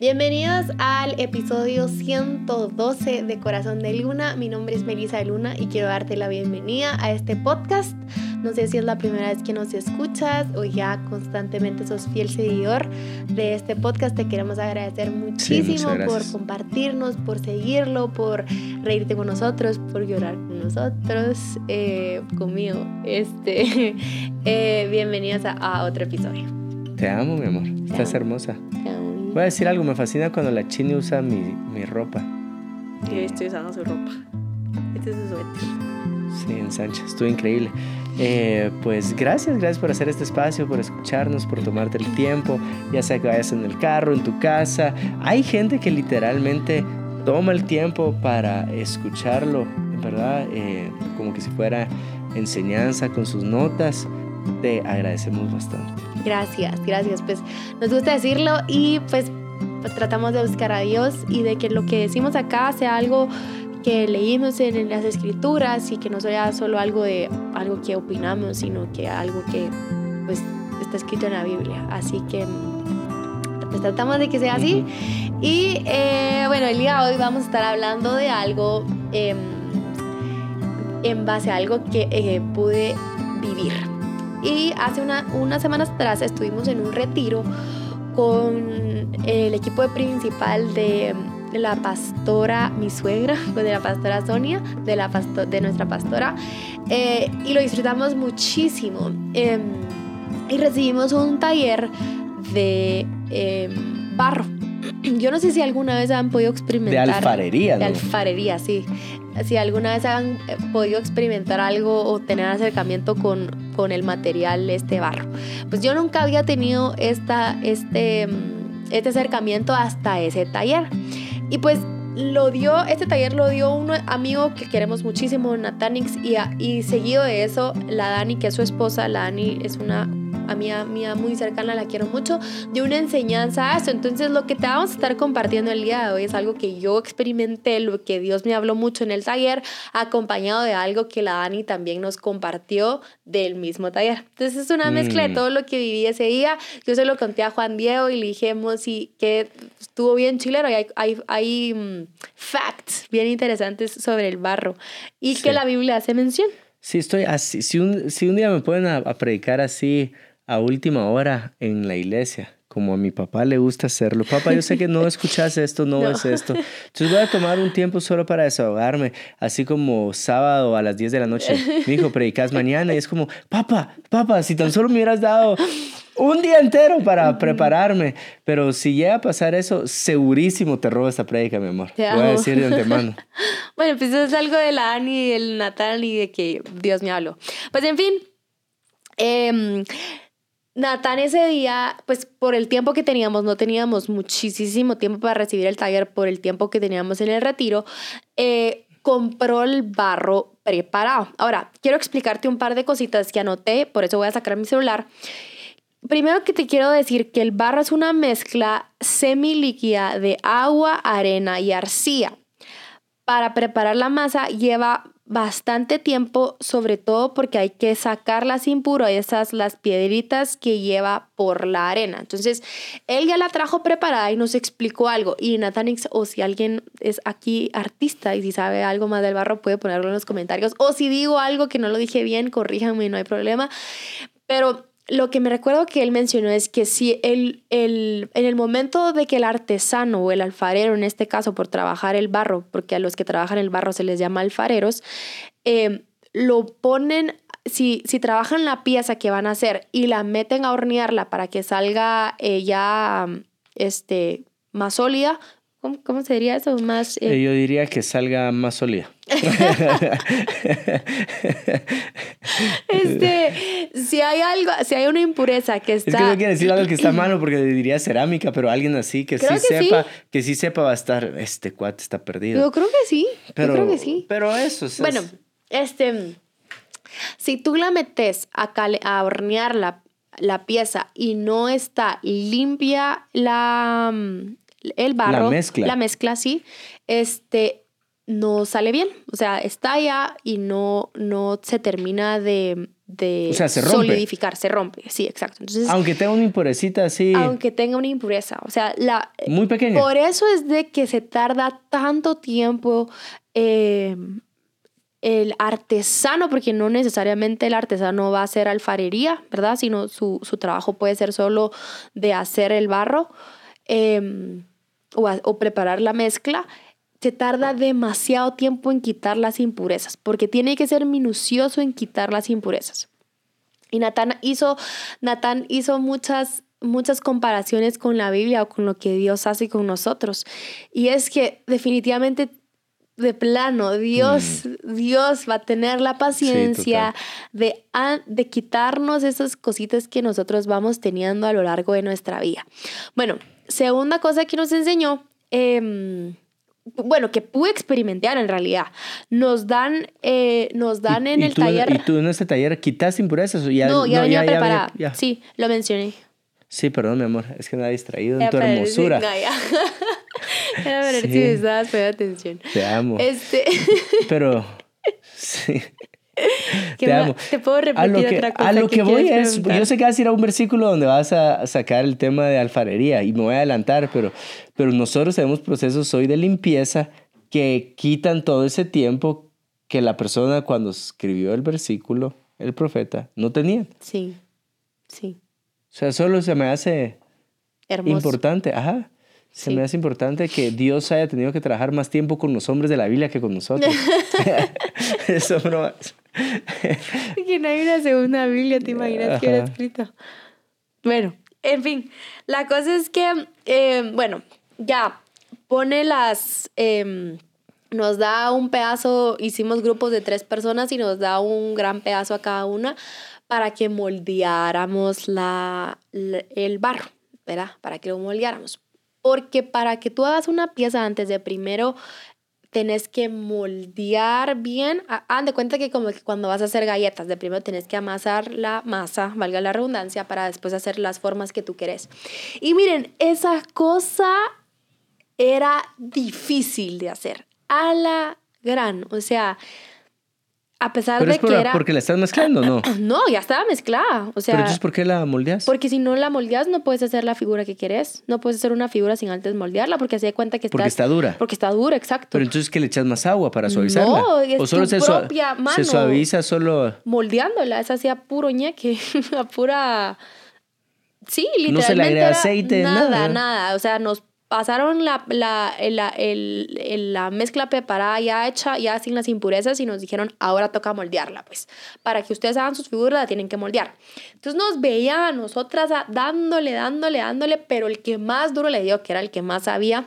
Bienvenidos al episodio 112 de Corazón de Luna. Mi nombre es Melissa de Luna y quiero darte la bienvenida a este podcast. No sé si es la primera vez que nos escuchas o ya constantemente sos fiel seguidor de este podcast. Te queremos agradecer muchísimo por compartirnos, por seguirlo, por reírte con nosotros, por llorar con nosotros, eh, conmigo. Este, eh, bienvenidos a, a, otro episodio. Te amo, mi amor. Estás hermosa. Te amo. Voy a decir algo, me fascina cuando la chini usa mi, mi ropa. Yo estoy usando su ropa. Este es su suéter. Sí, en Sánchez, estuvo increíble. Eh, pues gracias, gracias por hacer este espacio, por escucharnos, por tomarte el tiempo, ya sea que vayas en el carro, en tu casa. Hay gente que literalmente toma el tiempo para escucharlo, ¿verdad? Eh, como que si fuera enseñanza con sus notas. Te agradecemos bastante. Gracias, gracias. Pues nos gusta decirlo y pues, pues, tratamos de buscar a Dios y de que lo que decimos acá sea algo que leímos en, las escrituras y que no sea solo algo de algo que opinamos, sino que algo que pues está escrito en la Biblia. Así que pues tratamos de que sea así. Y eh, bueno, el día de hoy vamos a estar hablando de algo em, en base a algo que eh, pude vivir. Y hace una, unas semanas atrás estuvimos en un retiro con el equipo principal de la pastora, mi suegra, de la pastora Sonia, de, la de nuestra pastora, eh, y lo disfrutamos muchísimo. Em, y recibimos un taller de em, barro. Yo no sé si alguna vez han podido experimentar. De alfarería, De alfarería, sí si alguna vez han eh, podido experimentar algo o tener acercamiento con, con el material este barro. Pues yo nunca había tenido esta, este, mm, este acercamiento hasta ese taller. Y pues lo dio, este taller lo dio un amigo que queremos muchísimo, Natanix, y, y seguido de eso, la Dani, que es su esposa, la Dani es una a mía muy cercana, la quiero mucho, de una enseñanza a eso. Entonces lo que te vamos a estar compartiendo el día de hoy es algo que yo experimenté, lo que Dios me habló mucho en el taller, acompañado de algo que la Dani también nos compartió del mismo taller. Entonces es una mezcla de mm. todo lo que viví ese día. Yo se lo conté a Juan Diego y le dijimos y que estuvo bien chilero y hay, hay, hay mm, facts bien interesantes sobre el barro y que la Biblia hace mención. Sí, estoy así. Si un, si un día me pueden a predicar así, a última hora en la iglesia, como a mi papá le gusta hacerlo. Papá, yo sé que no escuchas esto, no, es esto. Entonces voy a tomar un tiempo solo para desahogarme, así como sábado a las 10 de la noche. Mi hijo, predicas mañana y es como, papá, papá, si tan solo me hubieras dado un día entero para prepararme. Pero si llega a pasar eso, segurísimo te robo esta predica, mi amor. Te voy a decir de antemano. bueno, pues eso es algo de la Ani, del Natal y de que Dios me habló. Pues en fin. Eh, Natán ese día, pues por el tiempo que teníamos, no teníamos muchísimo tiempo para recibir el taller por el tiempo que teníamos en el retiro, eh, compró el barro preparado. Ahora, quiero explicarte un par de cositas que anoté, por eso voy a sacar mi celular. Primero que te quiero decir que el barro es una mezcla semilíquida de agua, arena y arcilla. Para preparar la masa lleva bastante tiempo, sobre todo porque hay que sacar las impurezas, las piedritas que lleva por la arena. Entonces, él ya la trajo preparada y nos explicó algo. Y Nathanix, o si alguien es aquí artista y si sabe algo más del barro, puede ponerlo en los comentarios. O si digo algo que no lo dije bien, corríjanme, no hay problema. Pero lo que me recuerdo que él mencionó es que si el, el, en el momento de que el artesano o el alfarero, en este caso por trabajar el barro, porque a los que trabajan el barro se les llama alfareros, eh, lo ponen, si, si trabajan la pieza que van a hacer y la meten a hornearla para que salga eh, ya este, más sólida, ¿Cómo, se diría eso? Más, eh, eh, Yo diría que salga más sólida. este, si hay algo, si hay una impureza que está... Es que no quiere decir algo que está malo porque diría cerámica, pero alguien así que sí sepa, que sí sepa va a estar, este cuate está perdido. Yo creo que sí, pero, yo creo que sí. Pero eso es... Bueno, este, si tú la metes a, a hornear la, la pieza y no está limpia la el barro, la mezcla, la mezcla sí, este, no sale bien. O sea, estalla y no, no se termina de, de O sea, se rompe. solidificar, se rompe, sí, exacto. Entonces, Aunque tenga una impurecita así, aunque tenga una impureza, o sea, la, muy pequeña. por eso es de que se tarda tanto tiempo eh, el artesano, porque no necesariamente el artesano va a hacer alfarería, ¿verdad? Sino su, su trabajo puede ser solo de hacer el barro eh, o, a- o preparar la mezcla. Se tarda demasiado tiempo en quitar las impurezas, porque tiene que ser minucioso en quitar las impurezas. Y Natán hizo, Natán hizo muchas, muchas comparaciones con la Biblia o con lo que Dios hace con nosotros. Y es que definitivamente, de plano, Dios, Dios va a tener la paciencia de, a- de quitarnos esas cositas que nosotros vamos teniendo a lo largo de nuestra vida. Bueno, segunda cosa que nos enseñó, em, bueno, que pude experimentar en realidad, nos dan, eh, nos dan Y- en el tú, taller... ¿Y tú en este taller quitaste impurezas? o ya, no, ya venía ya- preparada. ya- Sí, lo mencioné. Sí, perdón, mi amor. Es que me ha distraído en tu hermosura. no, ya. Era ver Sí. si me estabas poniendo atención. Te amo. Este, Pero, sí. ¿qué Te amo. Te puedo repetir a lo que, otra cosa. A lo que, voy quieres es, preguntar? yo sé que vas a ir a un versículo donde vas a sacar el tema de alfarería y me voy a adelantar, pero, pero nosotros tenemos procesos hoy de limpieza que quitan todo ese tiempo que la persona cuando escribió el versículo, el profeta, no tenía. Sí, sí. O sea, solo se me hace Hermoso. importante, ajá. Se Sí. me hace importante que Dios haya tenido que trabajar más tiempo con los hombres de la Biblia que con nosotros. Eso no Que no hay una segunda Biblia, ¿te imaginas que Ajá. escrito? Bueno, en fin, la cosa es que, eh, bueno, ya pone las, eh, nos da un pedazo, hicimos grupos de tres personas y nos da un gran pedazo a cada una para que moldeáramos la, la- el barro, ¿verdad? Para que lo moldeáramos. Porque para que tú hagas una pieza antes de primero tenés que moldear bien. Hagan de cuenta que como que cuando vas a hacer galletas, de primero tenés que amasar la masa, valga la redundancia, para después hacer las formas que tú querés. Y miren, esa cosa era difícil de hacer. A la gran. O sea, a pesar Pero de es por- que era... porque la estás mezclando, ¿no? No, ya estaba mezclada. O sea, Pero entonces, ¿por qué la moldeas? porque si no la moldeas, no puedes hacer la figura que quieres. No puedes hacer una figura sin antes moldearla, porque se da cuenta que Porque estás- está dura. Porque está dura, exacto. Pero entonces que le echas más agua para suavizarla. No, es o solo tu se, propia se mano. suaviza solo. moldeándola, es así a puro ñeque, a pura... Sí, literalmente. No se le agrega aceite, nada. nada. Nada, O sea, nos pasaron la, la, la, el- el- la mezcla preparada ya hecha, ya sin las impurezas y nos dijeron, ahora toca moldearla, pues. Para que ustedes hagan sus figuras la tienen que moldear. Entonces nos veían a nosotras dándole, dándole, dándole, pero el que más duro le dio, que era el que más sabía,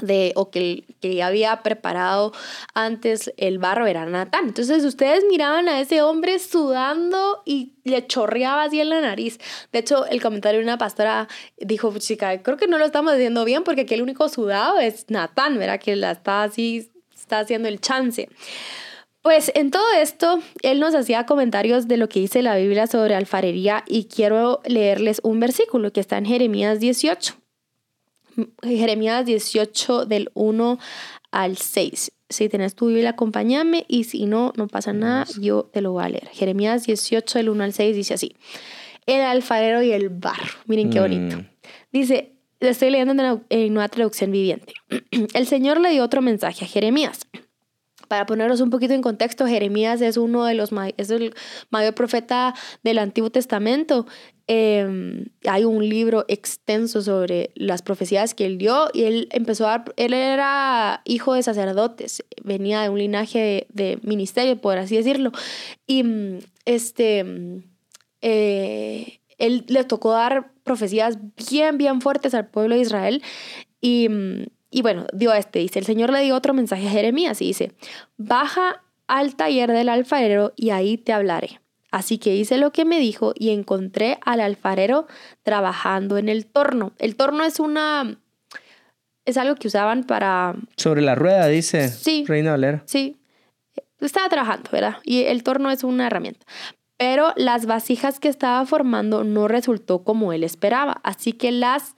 de o que, que había preparado antes el barro era Natán. Entonces ustedes miraban a ese hombre sudando y le chorreaba así en la nariz. De hecho, el comentario de una pastora dijo, chica, creo que no lo estamos haciendo bien porque aquí el único sudado es Natán, ¿verdad? Que la está así, está haciendo el chance. Pues en todo esto, él nos hacía comentarios de lo que dice la Biblia sobre alfarería y quiero leerles un versículo que está en Jeremías 18. Jeremías 18 del 1 al 6. Si tenés tu Biblia, acompáñame y si no, no pasa nada, yo te lo voy a leer. Jeremías 18 del 1 al 6 dice así. El alfarero y el barro. Miren qué bonito. Mm. Dice, lo estoy leyendo en, la- en nueva traducción viviente. El Señor le dio otro mensaje a Jeremías. Para ponernos un poquito en contexto, Jeremías es uno de los es el mayor profeta del Antiguo Testamento. Eh, hay un libro extenso sobre las profecías que él dio y él empezó a dar- él era hijo de sacerdotes, venía de un linaje de, de ministerio, por así decirlo. Y mm, este, mm, eh, él le tocó dar profecías bien, bien fuertes al pueblo de Israel. Y, mm, y bueno, dio este, dice, el Señor le dio otro mensaje a Jeremías y dice, baja al taller del alfarero y ahí te hablaré. Así que hice lo que me dijo y encontré al alfarero trabajando en el torno. El torno es una... Es algo que usaban para... Sobre la rueda, dice Sí. Reina Valera. Sí, estaba trabajando, ¿verdad? Y el torno es una herramienta. Pero las vasijas que estaba formando no resultó como él esperaba, así que las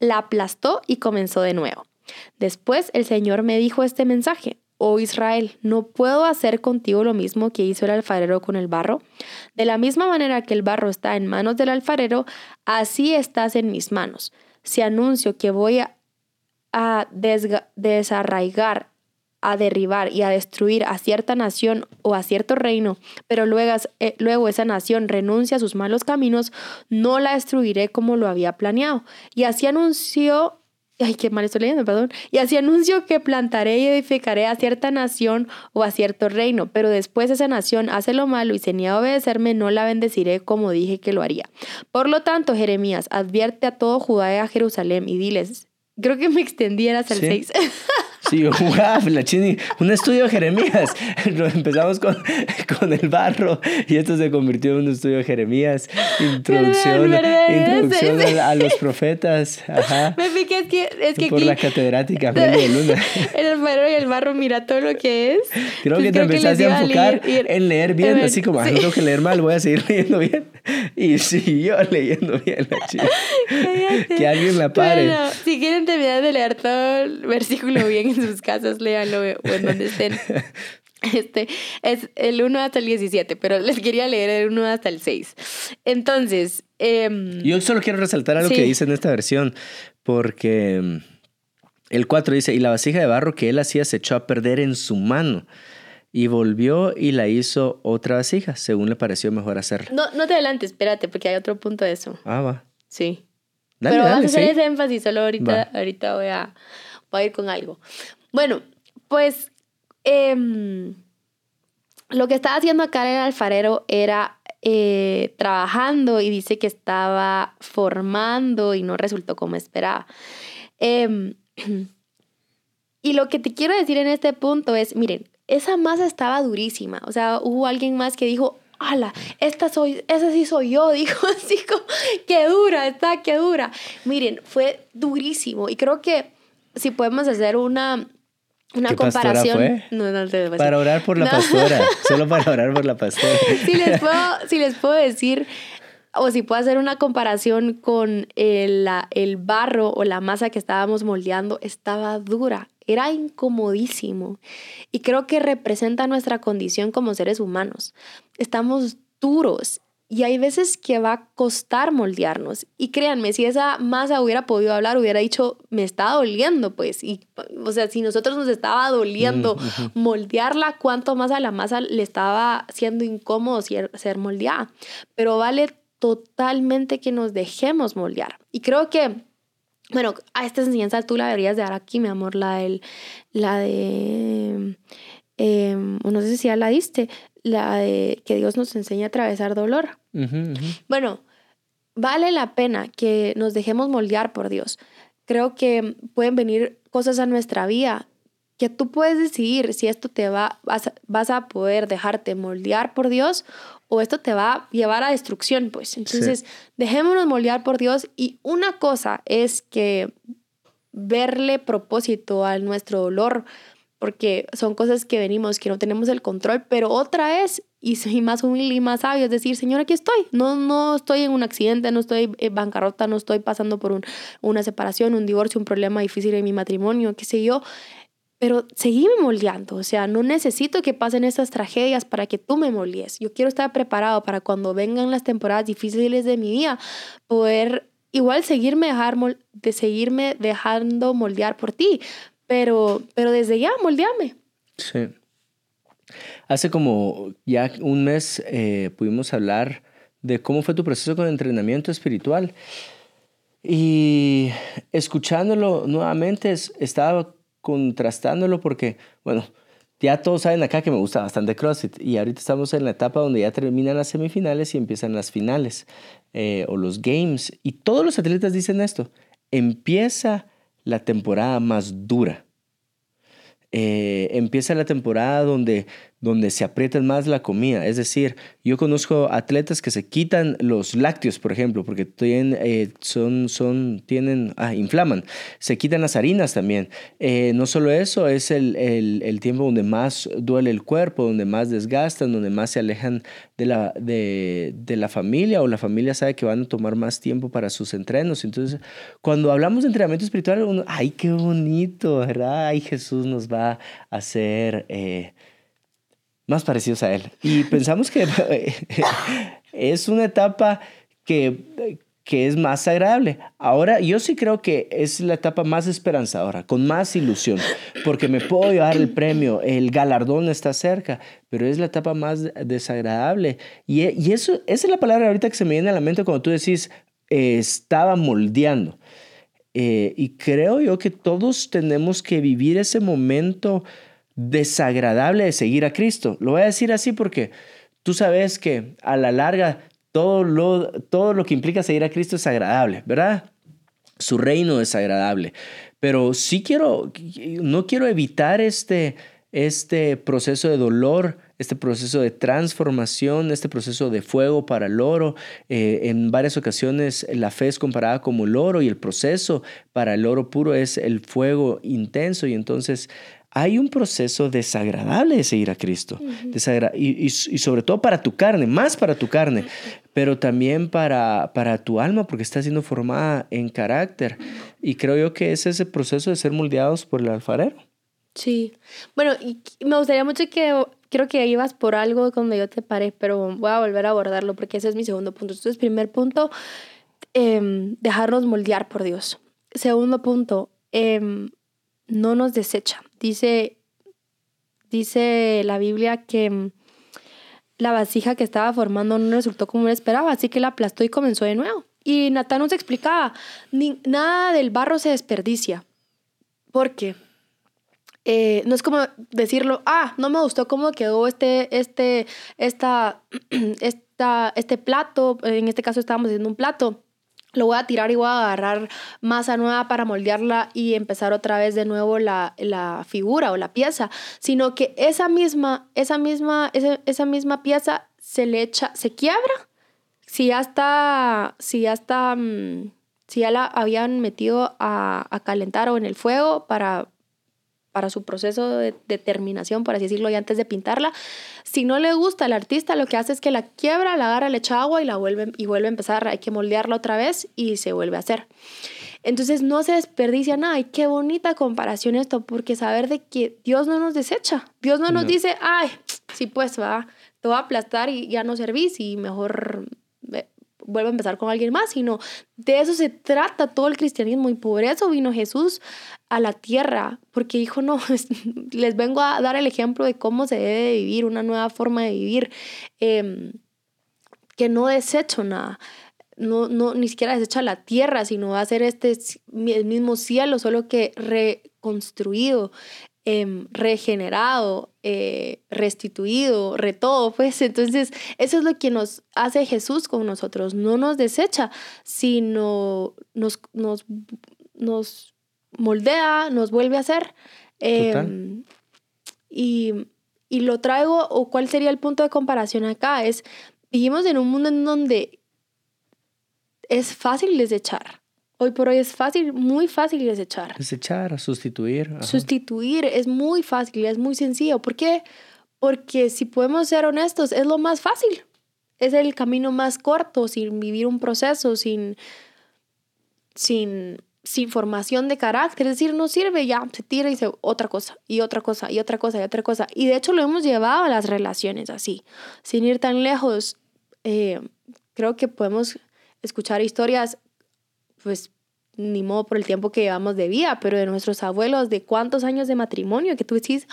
la aplastó y comenzó de nuevo. Después el Señor me dijo este mensaje. Oh Israel, ¿no puedo hacer contigo lo mismo que hizo el alfarero con el barro? De la misma manera que el barro está en manos del alfarero, así estás en mis manos. Si anuncio que voy a, desarraigar, a derribar y a destruir a cierta nación o a cierto reino, pero luego, eh, luego esa nación renuncia a sus malos caminos, no la destruiré como lo había planeado. Y así anunció ay, qué mal estoy leyendo, perdón. Y así anuncio que plantaré y edificaré a cierta nación o a cierto reino, pero después esa nación hace lo malo y se niega a obedecerme, no la bendeciré como dije que lo haría. Por lo tanto, Jeremías, advierte a todo Judá y a Jerusalén y diles, creo que me extendiera hasta el 6. Sí, wow, la chini, un estudio de Jeremías. Empezamos con, con el barro y esto se convirtió en un estudio de Jeremías. Introducción, introducción a, los profetas. Ajá. Me fijé, es que, es que Por la catedrática de Luna. El barro y el barro, mira todo lo que es. Creo pues que te empezaste a enfocar en leer bien, así como, no tengo que leer mal, voy a seguir leyendo bien. Y siguió leyendo bien la chica. que alguien la pare. Bueno, si quieren terminar de leer todo el versículo bien sus casas, léanlo o en donde estén. Este es el 1 hasta el 17, pero les quería leer el 1 hasta el 6. Entonces. Em, Yo solo quiero resaltar algo que dice en esta versión, porque em, el 4 dice: Y la vasija de barro que él hacía se echó a perder en su mano. Y volvió y la hizo otra vasija, según le pareció mejor hacerla. No, no te adelantes, espérate, porque hay otro punto de eso. Ah, va. Sí. Pero vamos a hacer ese énfasis, solo ahorita, ahorita voy a, voy a ir con algo. Bueno, pues em, lo que estaba haciendo acá el alfarero era eh, trabajando y dice que estaba formando y no resultó como esperaba. Em, y lo que te quiero decir en este punto es, miren, esa masa estaba durísima. O sea, hubo alguien más que dijo, ala, esta soy, esa sí soy yo, dijo así como, qué dura, está, qué dura. Miren, fue durísimo y creo que si podemos hacer una, una comparación. Fue? No, no te para orar por la pastora. Solo para orar por la pastora. si, les puedo, si les puedo decir, o si puedo hacer una comparación con el, el barro o la masa que estábamos moldeando, estaba dura. Era incomodísimo. Y creo que representa nuestra condición como seres humanos. Estamos duros y hay veces que va a costar moldearnos. Y créanme, si esa masa hubiera podido hablar, hubiera dicho, me está doliendo, pues. Y, o sea, si nosotros nos estaba doliendo mm, moldearla, ¿cuánto más a la masa le estaba siendo incómodo ser moldeada? Pero vale totalmente que nos dejemos moldear. Y creo que, bueno, a esta enseñanza tú la deberías de dar aquí, mi amor, la, del, la de... Eh, no sé si ya la diste, la de que Dios nos enseña a atravesar dolor. Bueno, vale la pena que nos dejemos moldear por Dios. Creo que pueden venir cosas a nuestra vida que tú puedes decidir si esto te va, vas, a poder dejarte moldear por Dios o esto te va a llevar a destrucción, pues. Entonces, dejémonos moldear por Dios y una cosa es que verle propósito a nuestro dolor, porque son cosas que venimos, que no tenemos el control, pero otra es, y soy más humilde y más sabio, es decir, Señor, aquí estoy, no, no estoy en un accidente, no estoy en bancarrota, no estoy pasando por un, una separación, un divorcio, un problema difícil en mi matrimonio, qué sé yo, pero seguime moldeando, o sea, no necesito que pasen estas tragedias para que tú me moldees, yo quiero estar preparado para cuando vengan las temporadas difíciles de mi vida, poder igual seguirme, dejar, de seguirme dejando moldear por ti, pero, pero desde ya, moldeame. Sí. Hace como ya un mes eh, pudimos hablar de cómo fue tu proceso con entrenamiento espiritual. Y escuchándolo nuevamente estaba contrastándolo porque, bueno, ya todos saben acá que me gusta bastante CrossFit y ahorita estamos en la etapa donde ya terminan las semifinales y empiezan las finales eh, o los games. Y todos los atletas dicen esto, empieza la temporada más dura. Eh, empieza la temporada donde donde se aprieta más la comida. Es decir, yo conozco atletas que se quitan los lácteos, por ejemplo, porque tienen, eh, son, son, tienen, ah, inflaman. Se quitan las harinas también. Eh, no solo eso, es el, el, el, tiempo donde más duele el cuerpo, donde más desgastan, donde más se alejan de la, de, de la familia o la familia sabe que van a tomar más tiempo para sus entrenos. Entonces, cuando hablamos de entrenamiento espiritual, uno, ay, qué bonito, ¿verdad? Ay, Jesús nos va a hacer... Eh, más parecidos a Él. Y pensamos que es una etapa que, que es más agradable. Ahora, yo sí creo que es la etapa más esperanzadora, con más ilusión, porque me puedo llevar el premio, el galardón está cerca, pero es la etapa más desagradable. Y, y eso, esa es la palabra ahorita que se me viene a la mente cuando tú decís, estaba moldeando. Eh, y creo yo que todos tenemos que vivir ese momento desagradable de seguir a Cristo. Lo voy a decir así porque tú sabes que a la larga todo lo, todo lo que implica seguir a Cristo es agradable, ¿verdad? Su reino es agradable. Pero sí quiero, no quiero evitar este, este proceso de dolor, este proceso de transformación, este proceso de fuego para el oro. Eh, en varias ocasiones la fe es comparada como el oro y el proceso para el oro puro es el fuego intenso y entonces hay un proceso desagradable de seguir a Cristo. y, sobre todo para tu carne, más para tu carne, pero también para, para tu alma, porque está siendo formada en carácter. Y creo yo que es ese proceso de ser moldeados por el alfarero. Sí. Bueno, y me gustaría mucho que, creo que ibas por algo cuando yo te paré, pero voy a volver a abordarlo porque ese es mi segundo punto. Entonces, primer punto, em, dejarnos moldear por Dios. Segundo punto, em, no nos desecha. Dice, dice la Biblia que mm, la vasija que estaba formando no resultó como él esperaba, así que la aplastó y comenzó de nuevo. Y Natán nos explicaba, ni, nada del barro se desperdicia. porque eh, no es como decirlo, ah, no me gustó cómo quedó este, este, esta, esta, este plato, en este caso estábamos haciendo un plato lo voy a tirar y voy a agarrar masa nueva para moldearla y empezar otra vez de nuevo la, la figura o la pieza, sino que esa misma, esa misma, esa, esa, misma pieza se le echa, se quiebra, si ya está, si ya está, mm, si ya la habían metido a, a calentar o en el fuego para para su proceso de determinación, por así decirlo, y antes de pintarla. Si no le gusta al artista, lo que hace es que la quiebra, la agarra, le echa agua y la vuelve, y vuelve a empezar. Hay que moldearla otra vez y se vuelve a hacer. Entonces no se desperdicia nada. Y qué bonita comparación esto, porque saber de que Dios no nos desecha. Dios no nos dice, ay, sí, pues va, te voy a aplastar y ya no servís y mejor vuelvo a empezar con alguien más, sino de eso se trata todo el cristianismo y por eso vino Jesús a la tierra, porque dijo, no, les vengo a dar el ejemplo de cómo se debe vivir, una nueva forma de vivir, em, que no desecho nada. No, no, ni siquiera desecha la tierra, sino va a ser este mismo cielo, solo que reconstruido, Em, regenerado, eh, restituido, retodo, pues entonces eso es lo que nos hace Jesús con nosotros, no nos desecha, sino nos, nos moldea, nos vuelve a hacer. Em, y, y lo traigo, o cuál sería el punto de comparación acá, es, vivimos en un mundo en donde es fácil desechar Hoy por hoy es fácil, muy fácil desechar. Desechar, sustituir. Sustituir es muy fácil, es muy sencillo. ¿Por qué? Porque si podemos ser honestos, es lo más fácil. Es el camino más corto, sin vivir un proceso, sin, sin, sin formación de carácter. Es decir, no sirve, ya se tira y dice otra cosa, y otra cosa, y otra cosa, y otra cosa. Y de hecho lo hemos llevado a las relaciones así, sin ir tan lejos. Eh, creo que podemos escuchar historias pues ni modo por el tiempo que llevamos de vida, pero de nuestros abuelos, de cuántos años de matrimonio, que tú decís,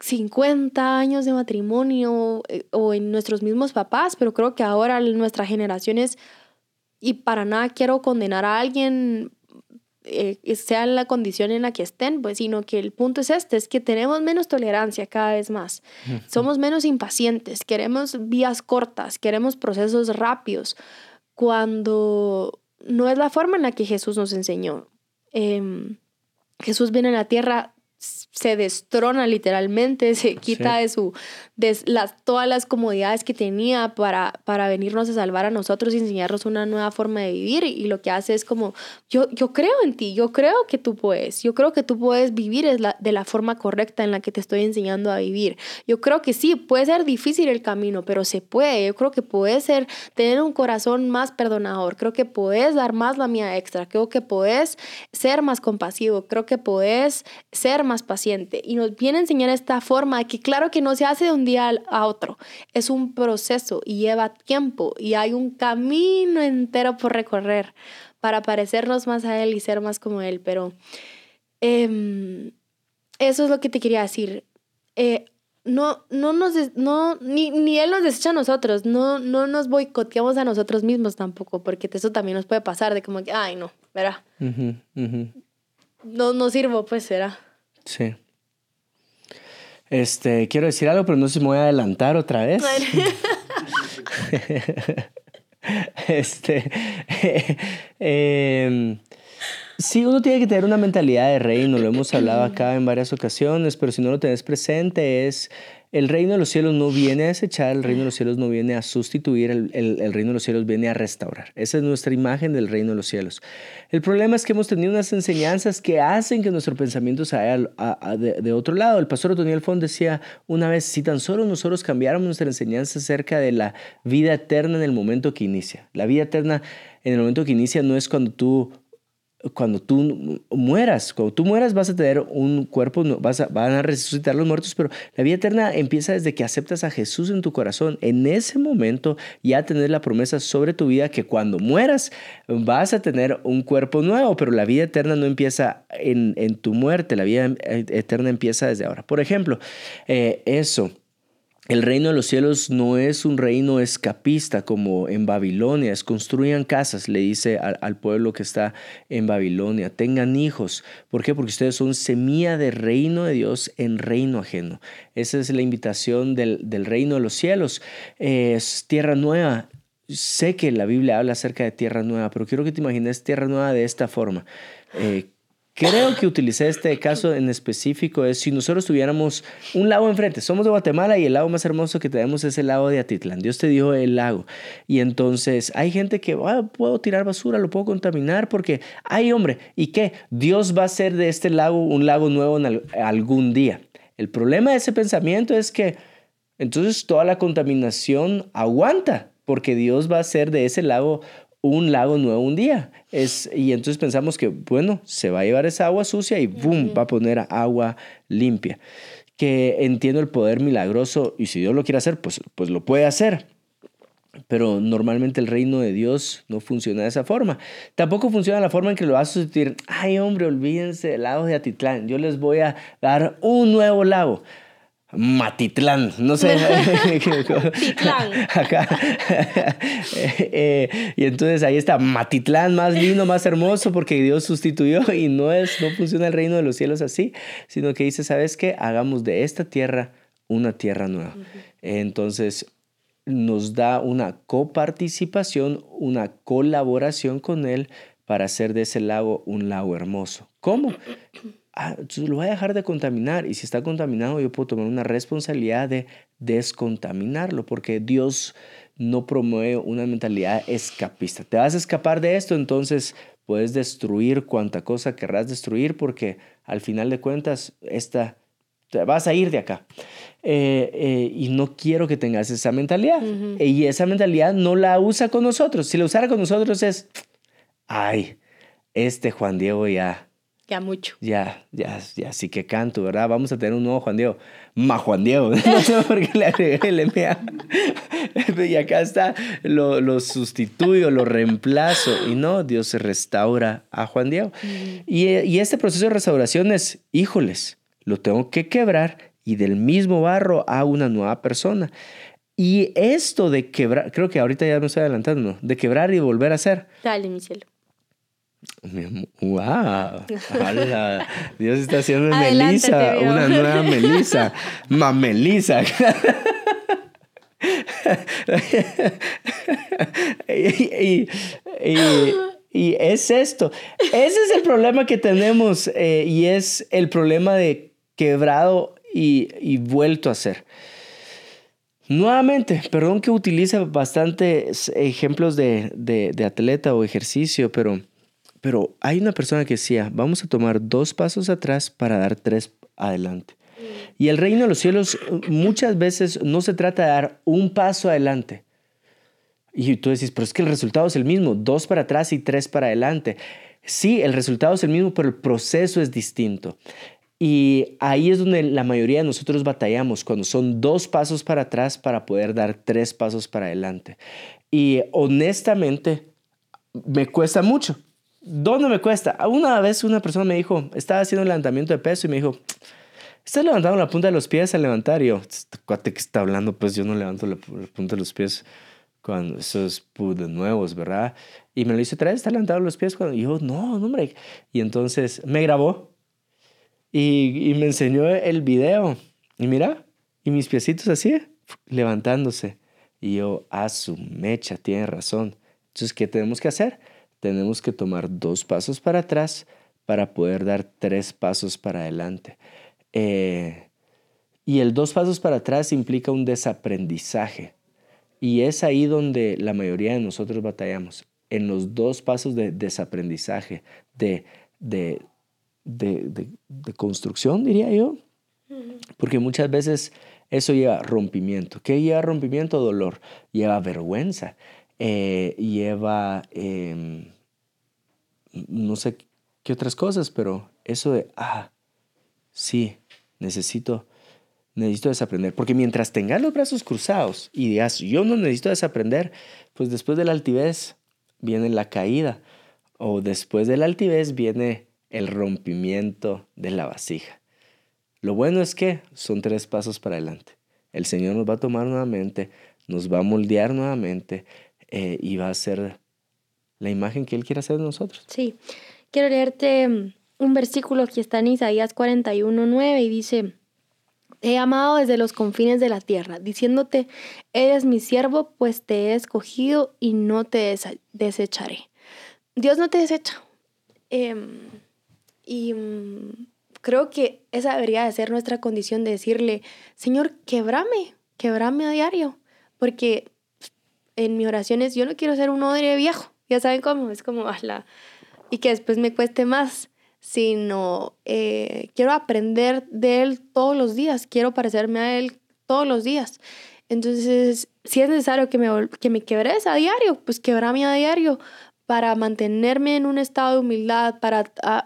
50 años de matrimonio, eh, o en nuestros mismos papás, pero creo que ahora nuestra generación es, y para nada quiero condenar a alguien, eh, sea en la condición en la que estén, pues, sino que el punto es este, es que tenemos menos tolerancia cada vez más, somos menos impacientes, queremos vías cortas, queremos procesos rápidos, cuando no es la forma en la que Jesús nos enseñó. Em, Jesús viene a la tierra se destrona literalmente, se quita de su, de las, todas las comodidades que tenía para, para venirnos a salvar a nosotros y enseñarnos una nueva forma de vivir. Y, lo que hace es como, yo, yo creo en ti, yo creo que tú puedes, yo creo que tú puedes vivir es la, de la forma correcta en la que te estoy enseñando a vivir. Yo creo que sí, puede ser difícil el camino, pero se puede. Yo creo que puedes ser, tener un corazón más perdonador, creo que puedes dar más la mía extra, creo que puedes ser más compasivo, creo que puedes ser más paciente. Y nos viene a enseñar esta forma que claro que no se hace de un día a otro. Es un proceso y lleva tiempo y hay un camino entero por recorrer para parecernos más a Él y ser más como Él. Pero em, eso es lo que te quería decir. Eh, no, no nos, no, ni, ni, Él nos desecha a nosotros, no, no nos boicoteamos a nosotros mismos tampoco, porque eso también nos puede pasar de como que, ay, no, verá. No, no sirvo, pues será. Sí. Este, quiero decir algo, pero no sé si me voy a adelantar otra vez. este, eh, sí, uno tiene que tener una mentalidad de reino, lo hemos hablado acá en varias ocasiones, pero si no lo tenés presente es el reino de los cielos no viene a desechar, el reino de los cielos no viene a sustituir, el, el, reino de los cielos viene a restaurar. Esa es nuestra imagen del reino de los cielos. El problema es que hemos tenido unas enseñanzas que hacen que nuestro pensamiento se vaya de, otro lado. El pastor Otoniel Font decía una vez, si tan solo nosotros cambiáramos nuestra enseñanza acerca de la vida eterna en el momento que inicia. La vida eterna en el momento que inicia no es cuando tú cuando tú mueras, cuando tú mueras vas a tener un cuerpo, vas a, van a resucitar los muertos, pero la vida eterna empieza desde que aceptas a Jesús en tu corazón. En ese momento ya tener la promesa sobre tu vida que cuando mueras vas a tener un cuerpo nuevo, pero la vida eterna no empieza en, tu muerte, la vida eterna empieza desde ahora. Por ejemplo, eh, eso el reino de los cielos no es un reino escapista como en Babilonia. Es construyan casas, le dice al, pueblo que está en Babilonia. Tengan hijos. ¿Por qué? Porque ustedes son semilla de reino de Dios en reino ajeno. Esa es la invitación del, reino de los cielos. Es tierra nueva. Sé que la Biblia habla acerca de tierra nueva, pero quiero que te imagines tierra nueva de esta forma. Eh, Creo que utilicé este caso en específico es si nosotros tuviéramos un lago enfrente, somos de Guatemala y el lago más hermoso que tenemos es el lago de Atitlán. Dios te dio el lago. Y entonces hay gente que, ah, puedo tirar basura, lo puedo contaminar porque, ay hombre, ¿y qué? Dios va a hacer de este lago un lago nuevo algún día. El problema de ese pensamiento es que entonces toda la contaminación aguanta porque Dios va a hacer de ese lago un lago nuevo un día. Es, y entonces pensamos que, bueno, se va a llevar esa agua sucia y ¡boom! va a poner agua limpia. Que entiendo el poder milagroso y si Dios lo quiere hacer, pues, pues lo puede hacer. Pero normalmente el reino de Dios no funciona de esa forma. Tampoco funciona la forma en que lo va a sustituir. Ay, hombre, olvídense del lago de Atitlán. Yo les voy a dar un nuevo lago. Matitlán, no sé. Acá. Eh, y entonces ahí está Matitlán, más lindo, más hermoso, porque Dios sustituyó y no es, no funciona el reino de los cielos así, sino que dice, ¿sabes qué? Hagamos de esta tierra una tierra nueva. Entonces nos da una coparticipación, una colaboración con Él para hacer de ese lago un lago hermoso. ¿Cómo? Ah, lo voy a dejar de contaminar y si está contaminado yo puedo tomar una responsabilidad de descontaminarlo porque Dios no promueve una mentalidad escapista. Te vas a escapar de esto, entonces puedes destruir cuanta cosa querrás destruir porque al final de cuentas esta, te vas a ir de acá. Eh, eh, y no quiero que tengas esa mentalidad. Y esa mentalidad no la usa con nosotros. Si la usara con nosotros es, ay, este Juan Diego ya ya mucho. Ya, ya, ya sí que canto, ¿verdad? Vamos a tener un nuevo Juan Diego. Ma Juan Diego. No sé por qué le agregué el MA. Y acá está, lo, lo, sustituyo, lo reemplazo. Y no, Dios se restaura a Juan Diego. y, y este proceso de restauración es, híjoles, lo tengo que quebrar y del mismo barro a una nueva persona. Y esto de quebrar, creo que ahorita ya me estoy adelantando, de quebrar y volver a hacer. Dale, mi cielo. ¡Wow! Dios está haciendo una Melisa, una nueva Melisa. Mamelisa. y, y, es esto. Ese es el problema que tenemos eh, y es el problema de quebrado y, y vuelto a ser. Nuevamente, perdón que utilice bastantes ejemplos de, de, de, atleta o ejercicio, pero, pero hay una persona que decía, vamos a tomar dos pasos atrás para dar tres adelante. Y el reino de los cielos muchas veces no se trata de dar un paso adelante. Y tú decís, pero es que el resultado es el mismo, dos para atrás y tres para adelante. Sí, el resultado es el mismo, pero el proceso es distinto. Y ahí es donde la mayoría de nosotros batallamos, cuando son dos pasos para atrás para poder dar tres pasos para adelante. Y honestamente, me cuesta mucho. ¿Dónde me cuesta? Una vez una persona me dijo, estaba haciendo un levantamiento de peso y me dijo, ¿estás levantando la punta de los pies al levantar? Y yo, este cuate está hablando, pues yo no levanto la, punta de los pies cuando esos de nuevos, ¿verdad? Y me lo hizo otra vez, ¿está levantando los pies? Cuando y yo, no, no, hombre. Y entonces me grabó y, me enseñó el video. Y mira, y mis piecitos así, levantándose. Y yo, a su mecha, tiene razón. Entonces, ¿qué tenemos que hacer? Tenemos que tomar dos pasos para atrás para poder dar tres pasos para adelante. Eh, y el dos pasos para atrás implica un desaprendizaje. Y es ahí donde la mayoría de nosotros batallamos, en los dos pasos de desaprendizaje, de, de de, construcción, diría yo. Porque muchas veces eso lleva rompimiento. ¿Qué lleva rompimiento? Dolor. Lleva vergüenza. Eh, lleva, em, no sé qué otras cosas, pero eso de, ah, sí, necesito, necesito desaprender. Porque mientras tengas los brazos cruzados y digas, yo no necesito desaprender, pues después de la altivez viene la caída. O después de la altivez viene el rompimiento de la vasija. Lo bueno es que son tres pasos para adelante. El Señor nos va a tomar nuevamente, nos va a moldear nuevamente eh, y va a ser la imagen que Él quiere hacer de nosotros. Sí, quiero leerte mm, un versículo que está en Isaías 41.9 y dice, he amado desde los confines de la tierra, diciéndote, eres mi siervo, pues te he escogido y no te desecharé. Dios no te desecha. Em, y mm, creo que esa debería de ser nuestra condición de decirle, Señor, quebrame, quebrame a diario. Porque en mis oraciones yo no quiero ser un odre viejo. Ya saben cómo, es como la... Y que después me cueste más, sino eh, quiero aprender de Él todos los días, quiero parecerme a Él todos los días. Entonces, si es necesario que me, que me quebres a diario, pues quebrame a diario, para mantenerme en un estado de humildad, para,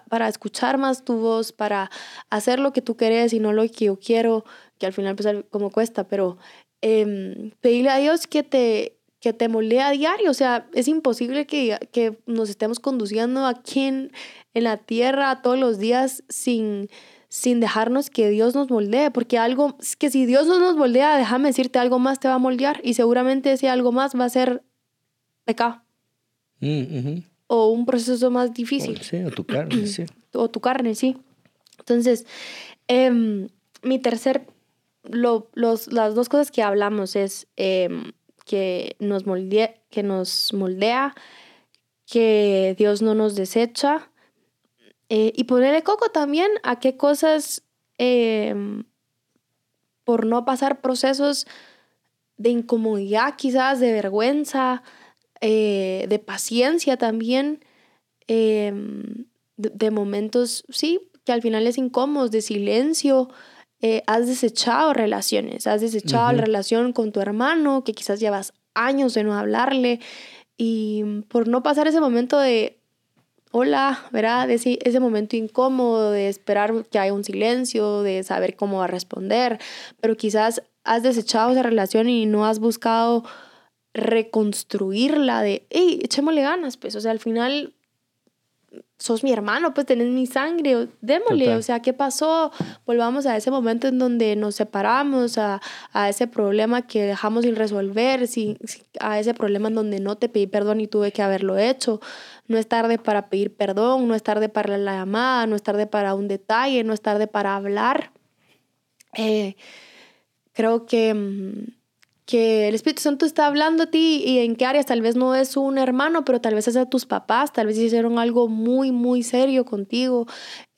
para escuchar más tu voz, para hacer lo que tú quieres y no lo que yo quiero, que al final pues como cuesta, pero eh, pedirle a Dios que te, que te moldee a diario, o sea, es imposible que, que nos estemos conduciendo aquí en, en la tierra todos los días sin, sin dejarnos que Dios nos moldee, porque algo, que si Dios no nos moldea, déjame decirte, algo más te va a moldear y seguramente ese algo más va a ser pecado. Mm, o un proceso más difícil. sí, o tu carne, sí. O tu carne, sí. Entonces, em, mi tercer, lo, los, las dos cosas que hablamos es em, que, nos moldea, que nos moldea, que Dios no nos desecha, eh, y ponerle coco también a qué cosas, em, por no pasar procesos de incomodidad, quizás de vergüenza, eh, de paciencia también, em, de, momentos, sí, que al final es incómodos, de silencio. Eh, has desechado relaciones, has desechado la relación con tu hermano, que quizás llevas años de no hablarle, y por no pasar ese momento de, hola, ¿verdad? Ese, ese momento incómodo de esperar que haya un silencio, de saber cómo va a responder, pero quizás has desechado esa relación y no has buscado reconstruirla de, hey, echémosle ganas, pues, o sea, al final sos mi hermano, pues tenés mi sangre, démosle, o sea, ¿qué pasó? Volvamos a ese momento en donde nos separamos, a, a ese problema que dejamos sin resolver, si, a ese problema en donde no te pedí perdón y tuve que haberlo hecho. No es tarde para pedir perdón, no es tarde para la llamada, no es tarde para un detalle, no es tarde para hablar. Eh, creo que mm, que el Espíritu Santo está hablando a ti y en qué áreas tal vez no es un hermano, pero tal vez es a tus papás, tal vez hicieron algo muy, muy serio contigo,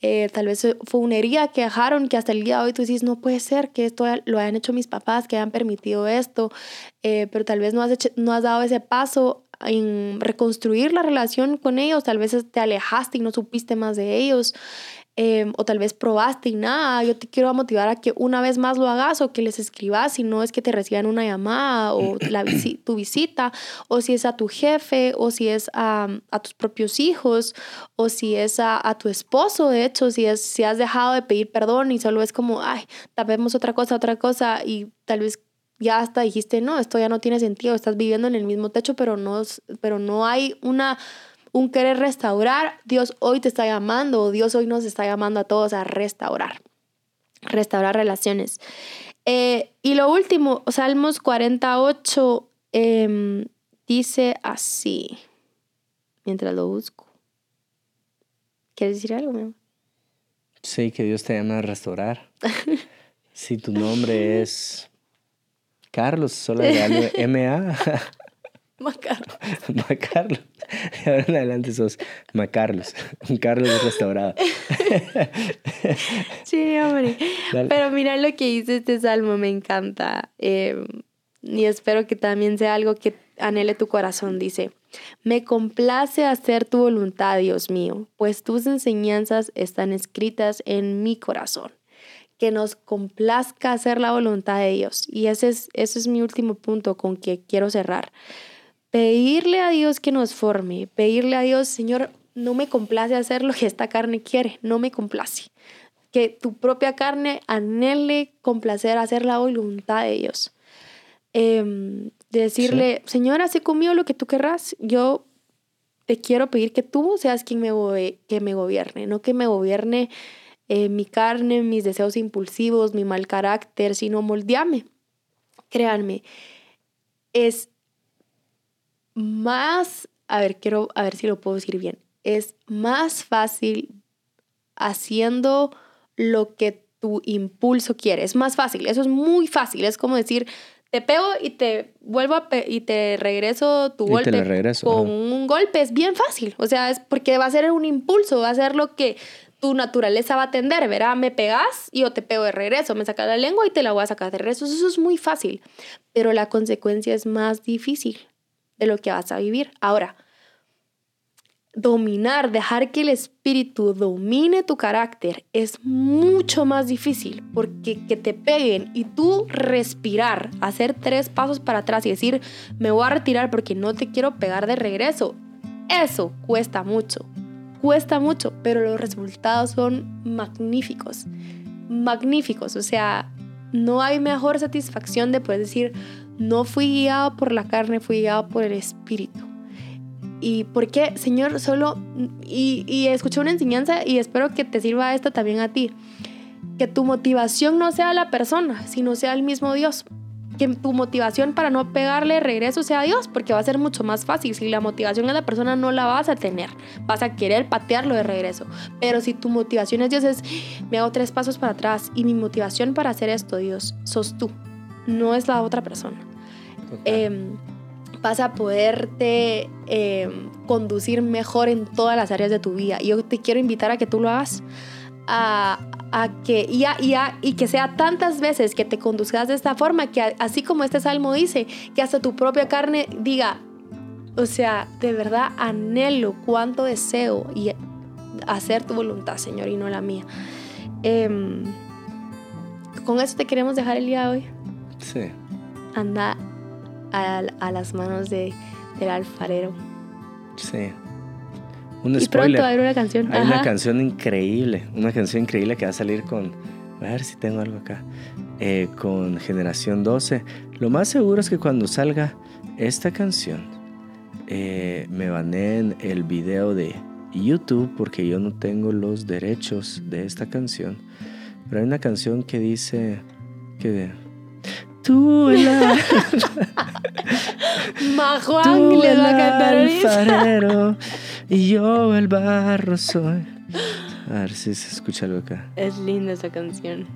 Eh, tal vez fue una herida que dejaron que hasta el día de hoy tú dices, no puede ser que esto lo hayan hecho mis papás, que hayan permitido esto, eh, pero tal vez no has, no has dado ese paso en reconstruir la relación con ellos, tal vez te alejaste y no supiste más de ellos. Em, o tal vez probaste y nada, yo te quiero motivar a que una vez más lo hagas o que les escribas si no es que te reciban una llamada o la tu visita o si es a tu jefe o si es a, a tus propios hijos o si es a, a, tu esposo, de hecho, si, es, si has dejado de pedir perdón y solo es como, ay, tapemos otra cosa, otra cosa y tal vez ya hasta dijiste, no, esto ya no tiene sentido, estás viviendo en el mismo techo, pero no, pero no hay una un querer restaurar, Dios hoy te está llamando, o Dios hoy nos está llamando a todos a restaurar, restaurar relaciones. Eh, y lo último, Salmos 48 em, dice así, mientras lo busco. ¿Quieres decir algo, mi Sí, que Dios te llama a restaurar. si tu nombre es Carlos, solo de MA. Macarlos. Macarlos. Ahora en adelante sos Macarlos. Un Carlos restaurado. sí, hombre. Pero mira lo que dice este salmo, me encanta. Em, y espero que también sea algo que anhele tu corazón. Dice, me complace hacer tu voluntad, Dios mío, pues tus enseñanzas están escritas en mi corazón que nos complazca hacer la voluntad de Dios. Y ese es, ese es mi último punto con que quiero cerrar pedirle a Dios que nos forme, pedirle a Dios, Señor, no me complace hacer lo que esta carne quiere, no me complace. Que tu propia carne anhele complacer, hacer la voluntad de Dios. Em, decirle, Señor, hace conmigo lo que tú querrás. Yo te quiero pedir que tú seas quien me, que me gobierne, no que me gobierne eh, mi carne, mis deseos impulsivos, mi mal carácter, sino moldeame. Créanme, es más, a ver, quiero a ver si lo puedo decir bien, es más fácil haciendo lo que tu impulso quiere. Es más fácil, eso es muy fácil. Es como decir, te pego y te vuelvo a y te regreso tu golpe con un golpe. Es bien fácil. O sea, es porque va a ser un impulso, va a ser lo que tu naturaleza va a atender, ¿verdad? Me pegas y yo te pego de regreso, me sacas la lengua y te la voy a sacar de regreso. Eso es muy fácil, pero la consecuencia es más difícil de lo que vas a vivir. Ahora, dominar, dejar que el espíritu domine tu carácter es mucho más difícil porque que te peguen y tú respirar, hacer tres pasos para atrás y decir, me voy a retirar porque no te quiero pegar de regreso, eso cuesta mucho, cuesta mucho, pero los resultados son magníficos, magníficos, o sea, no hay mejor satisfacción de poder decir, no fui guiado por la carne, fui guiado por el Espíritu. ¿Y por qué, Señor? Solo, y, escuché una enseñanza y espero que te sirva esto también a ti. Que tu motivación no sea la persona, sino sea el mismo Dios. Que tu motivación para no pegarle regreso sea Dios, porque va a ser mucho más fácil. Si la motivación es la persona, no la vas a tener. Vas a querer patearlo de regreso. Pero si tu motivación es Dios, es me hago tres pasos para atrás y mi motivación para hacer esto, Dios, sos tú no es la otra persona. Em, vas a poderte em, conducir mejor en todas las áreas de tu vida. Y yo te quiero invitar a que tú lo hagas. A, que, y, y, que sea tantas veces que te conduzcas de esta forma, que así como este salmo dice, que hasta tu propia carne diga, o sea, de verdad anhelo cuánto deseo y hacer tu voluntad, Señor, y no la mía. Em, con eso te queremos dejar el día de hoy. Sí. Anda a, las manos de, del alfarero. Sí. Un y pronto hay una canción. Hay una canción increíble, una canción increíble que va a salir con, a ver si tengo algo acá, eh, con Generación 12. Lo más seguro es que cuando salga esta canción, eh, me baneen el video de YouTube porque yo no tengo los derechos de esta canción. Pero hay una canción que dice que Tú el Majuan le va a cantar alfarero y yo el barro soy. A ver si se escucha algo acá. Es linda esa canción.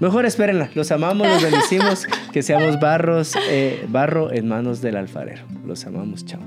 Mejor espérenla. Los amamos, los bendecimos. que seamos barros, eh, barro en manos del alfarero. Los amamos. Chao.